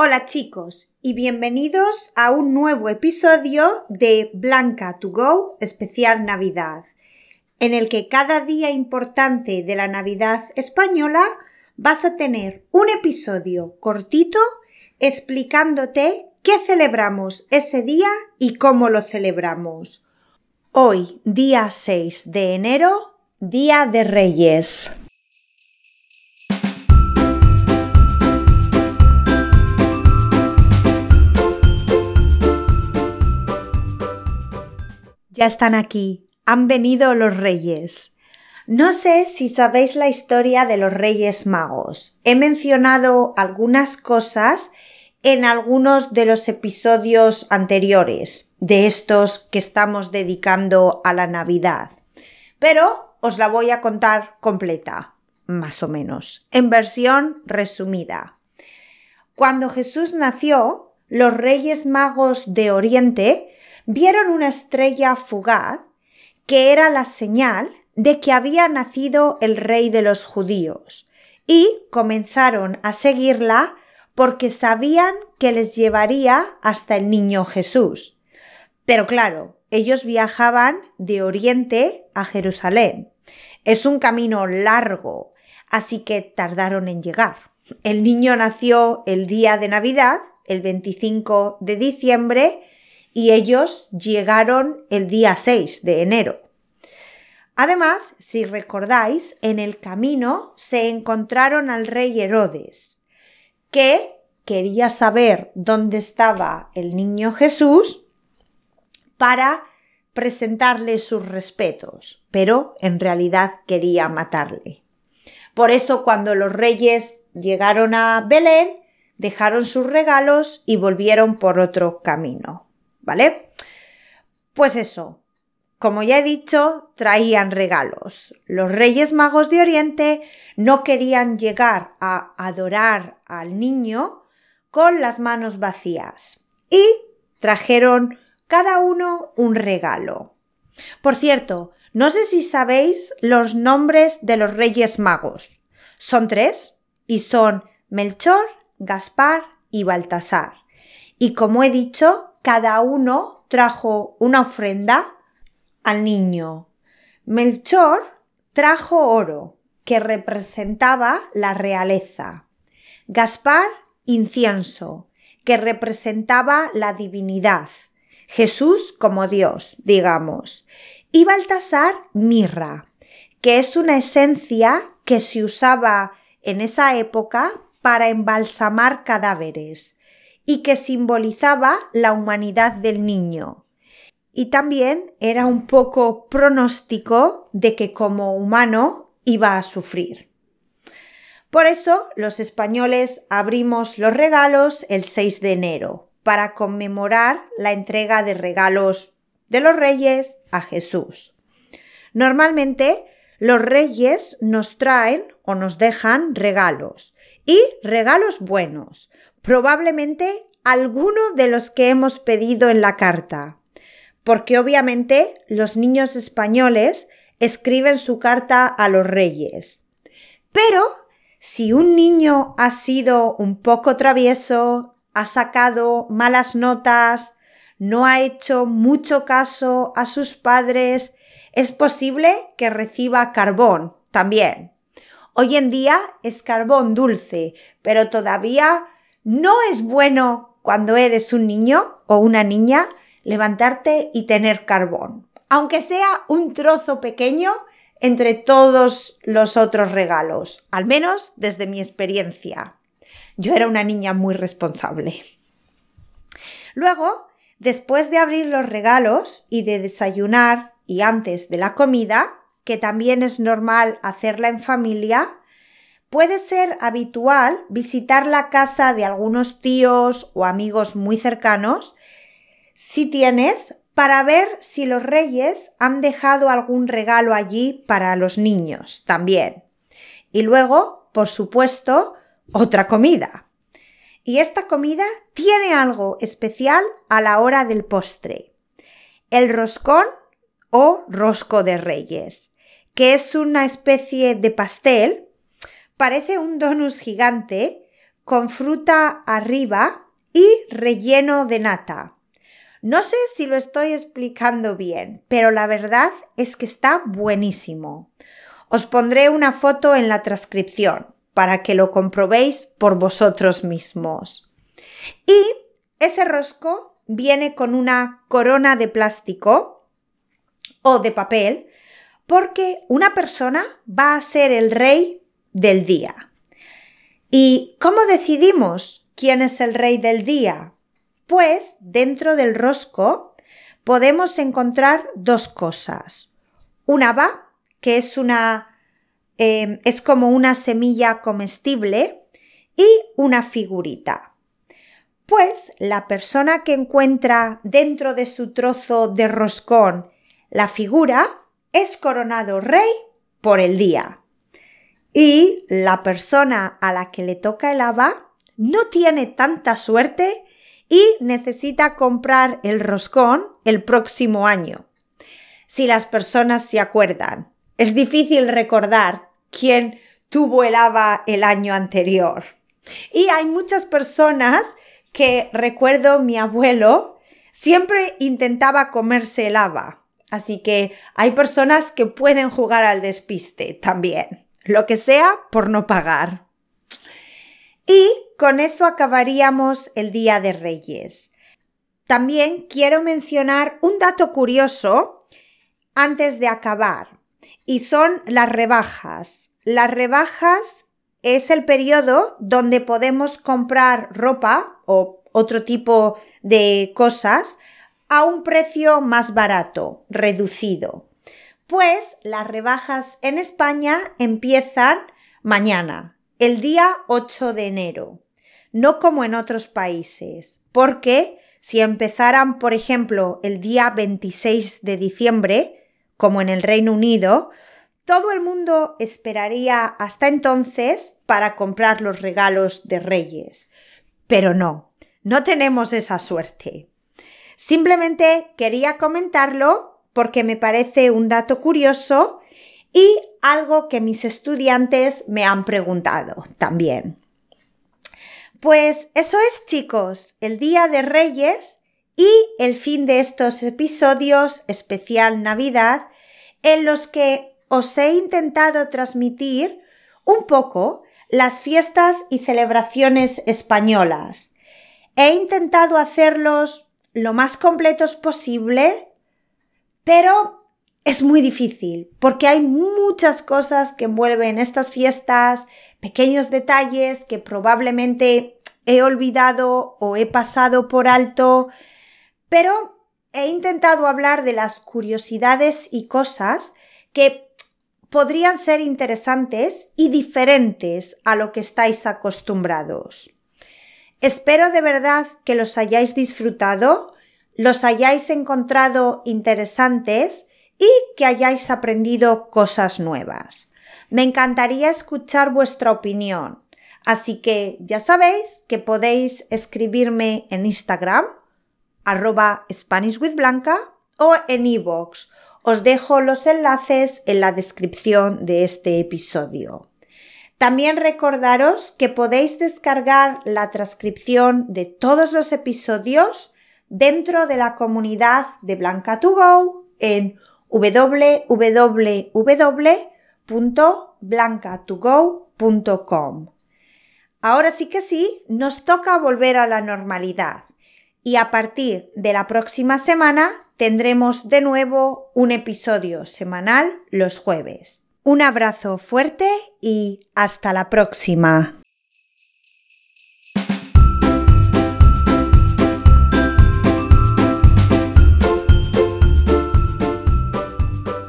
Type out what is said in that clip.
Hola chicos y bienvenidos a un nuevo episodio de Blanca to Go especial Navidad, en el que cada día importante de la Navidad española vas a tener un episodio cortito explicándote qué celebramos ese día y cómo lo celebramos. Hoy, día 6 de enero, Día de Reyes. Ya están aquí, han venido los reyes. No sé si sabéis la historia de los reyes magos. He mencionado algunas cosas en algunos de los episodios anteriores de estos que estamos dedicando a la Navidad. Pero os la voy a contar completa, más o menos, en versión resumida. Cuando Jesús nació, los reyes magos de Oriente vieron una estrella fugaz que era la señal de que había nacido el rey de los judíos y comenzaron a seguirla porque sabían que les llevaría hasta el niño Jesús. Pero claro, ellos viajaban de Oriente a Jerusalén. Es un camino largo, así que tardaron en llegar. El niño nació el día de Navidad, el 25 de diciembre, y ellos llegaron el día 6 de enero. Además, si recordáis, en el camino se encontraron al rey Herodes, que quería saber dónde estaba el niño Jesús para presentarle sus respetos, pero en realidad quería matarle. Por eso cuando los reyes llegaron a Belén, dejaron sus regalos y volvieron por otro camino. ¿Vale? Pues eso, como ya he dicho, traían regalos. Los Reyes Magos de Oriente no querían llegar a adorar al niño con las manos vacías y trajeron cada uno un regalo. Por cierto, no sé si sabéis los nombres de los Reyes Magos. Son tres y son Melchor, Gaspar y Baltasar. Y como he dicho, cada uno trajo una ofrenda al niño. Melchor trajo oro, que representaba la realeza. Gaspar, incienso, que representaba la divinidad. Jesús como Dios, digamos. Y Baltasar, mirra, que es una esencia que se usaba en esa época para embalsamar cadáveres y que simbolizaba la humanidad del niño. Y también era un poco pronóstico de que como humano iba a sufrir. Por eso los españoles abrimos los regalos el 6 de enero, para conmemorar la entrega de regalos de los reyes a Jesús. Normalmente los reyes nos traen o nos dejan regalos y regalos buenos, probablemente alguno de los que hemos pedido en la carta, porque obviamente los niños españoles escriben su carta a los reyes. Pero si un niño ha sido un poco travieso, ha sacado malas notas, no ha hecho mucho caso a sus padres, es posible que reciba carbón también. Hoy en día es carbón dulce, pero todavía no es bueno cuando eres un niño o una niña levantarte y tener carbón, aunque sea un trozo pequeño entre todos los otros regalos, al menos desde mi experiencia. Yo era una niña muy responsable. Luego, después de abrir los regalos y de desayunar y antes de la comida, que también es normal hacerla en familia, Puede ser habitual visitar la casa de algunos tíos o amigos muy cercanos si tienes para ver si los reyes han dejado algún regalo allí para los niños también. Y luego, por supuesto, otra comida. Y esta comida tiene algo especial a la hora del postre. El roscón o rosco de reyes, que es una especie de pastel Parece un donus gigante con fruta arriba y relleno de nata. No sé si lo estoy explicando bien, pero la verdad es que está buenísimo. Os pondré una foto en la transcripción para que lo comprobéis por vosotros mismos. Y ese rosco viene con una corona de plástico o de papel porque una persona va a ser el rey del día. ¿Y cómo decidimos quién es el rey del día? Pues dentro del rosco podemos encontrar dos cosas. Una va, que es una eh, es como una semilla comestible y una figurita. Pues la persona que encuentra dentro de su trozo de roscón la figura es coronado rey por el día. Y la persona a la que le toca el haba no tiene tanta suerte y necesita comprar el roscón el próximo año. Si las personas se acuerdan, es difícil recordar quién tuvo el haba el año anterior. Y hay muchas personas que recuerdo mi abuelo siempre intentaba comerse el haba. Así que hay personas que pueden jugar al despiste también, lo que sea por no pagar. Y con eso acabaríamos el Día de Reyes. También quiero mencionar un dato curioso antes de acabar, y son las rebajas. Las rebajas es el periodo donde podemos comprar ropa o otro tipo de cosas a un precio más barato, reducido. Pues las rebajas en España empiezan mañana, el día 8 de enero, no como en otros países, porque si empezaran, por ejemplo, el día 26 de diciembre, como en el Reino Unido, todo el mundo esperaría hasta entonces para comprar los regalos de Reyes. Pero no, no tenemos esa suerte. Simplemente quería comentarlo porque me parece un dato curioso y algo que mis estudiantes me han preguntado también. Pues eso es chicos, el Día de Reyes y el fin de estos episodios especial Navidad en los que os he intentado transmitir un poco las fiestas y celebraciones españolas. He intentado hacerlos lo más completos posible, pero es muy difícil porque hay muchas cosas que envuelven estas fiestas, pequeños detalles que probablemente he olvidado o he pasado por alto, pero he intentado hablar de las curiosidades y cosas que podrían ser interesantes y diferentes a lo que estáis acostumbrados. Espero de verdad que los hayáis disfrutado, los hayáis encontrado interesantes y que hayáis aprendido cosas nuevas. Me encantaría escuchar vuestra opinión, así que ya sabéis que podéis escribirme en Instagram, arroba SpanishWithBlanca o en iVoox. Os dejo los enlaces en la descripción de este episodio. También recordaros que podéis descargar la transcripción de todos los episodios dentro de la comunidad de Blanca2Go en www.blanca2go.com. Ahora sí que sí, nos toca volver a la normalidad y a partir de la próxima semana tendremos de nuevo un episodio semanal los jueves. Un abrazo fuerte y hasta la próxima.